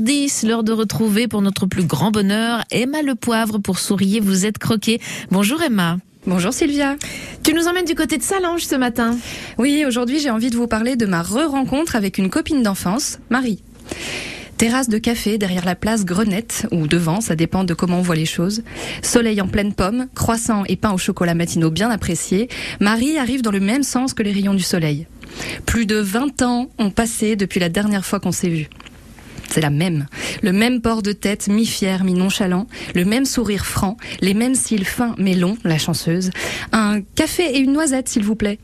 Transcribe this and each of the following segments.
10 l'heure de retrouver pour notre plus grand bonheur Emma Le Poivre pour Souriez, vous êtes croqué. Bonjour Emma. Bonjour Sylvia. Tu nous emmènes du côté de Salange ce matin. Oui, aujourd'hui j'ai envie de vous parler de ma re-rencontre avec une copine d'enfance, Marie. Terrasse de café derrière la place Grenette, ou devant, ça dépend de comment on voit les choses. Soleil en pleine pomme, croissant et pain au chocolat matinaux bien appréciés. Marie arrive dans le même sens que les rayons du soleil. Plus de 20 ans ont passé depuis la dernière fois qu'on s'est vu. C'est la même. Le même port de tête, mi-fier, mi-nonchalant, le même sourire franc, les mêmes cils fins mais longs, la chanceuse. Un café et une noisette, s'il vous plaît.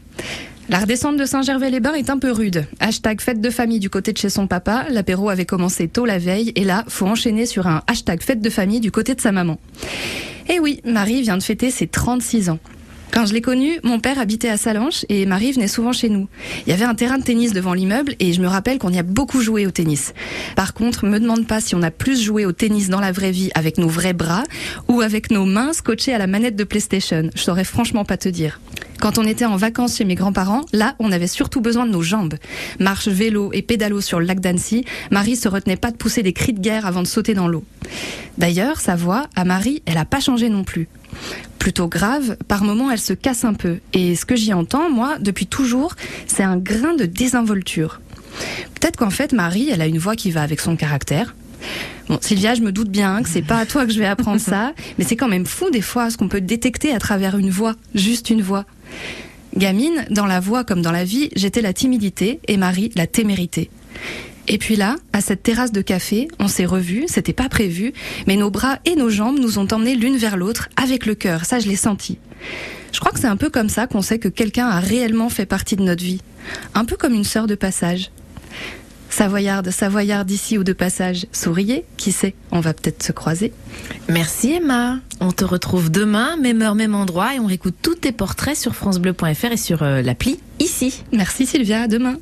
La redescente de Saint-Gervais-les-Bains est un peu rude. Hashtag fête de famille du côté de chez son papa. L'apéro avait commencé tôt la veille et là, faut enchaîner sur un hashtag fête de famille du côté de sa maman. Et oui, Marie vient de fêter ses 36 ans. Quand je l'ai connue, mon père habitait à Salanches et Marie venait souvent chez nous. Il y avait un terrain de tennis devant l'immeuble et je me rappelle qu'on y a beaucoup joué au tennis. Par contre, me demande pas si on a plus joué au tennis dans la vraie vie avec nos vrais bras ou avec nos mains scotchées à la manette de PlayStation. Je saurais franchement pas te dire. Quand on était en vacances chez mes grands-parents, là, on avait surtout besoin de nos jambes. Marche, vélo et pédalo sur le lac d'Annecy, Marie se retenait pas de pousser des cris de guerre avant de sauter dans l'eau. D'ailleurs, sa voix, à Marie, elle a pas changé non plus plutôt grave, par moments elle se casse un peu. Et ce que j'y entends, moi, depuis toujours, c'est un grain de désinvolture. Peut-être qu'en fait, Marie, elle a une voix qui va avec son caractère. Bon, Sylvia, je me doute bien que c'est pas à toi que je vais apprendre ça, mais c'est quand même fou des fois ce qu'on peut détecter à travers une voix, juste une voix. Gamine, dans la voix comme dans la vie, j'étais la timidité et Marie la témérité. Et puis là, à cette terrasse de café, on s'est revus, c'était pas prévu, mais nos bras et nos jambes nous ont emmenés l'une vers l'autre avec le cœur, ça je l'ai senti. Je crois que c'est un peu comme ça qu'on sait que quelqu'un a réellement fait partie de notre vie. Un peu comme une sœur de passage. Savoyarde, Savoyarde d'ici ou de passage, souriez, qui sait, on va peut-être se croiser. Merci Emma. On te retrouve demain, même heure, même endroit, et on réécoute tous tes portraits sur FranceBleu.fr et sur euh, l'appli ici. Merci Sylvia, à demain.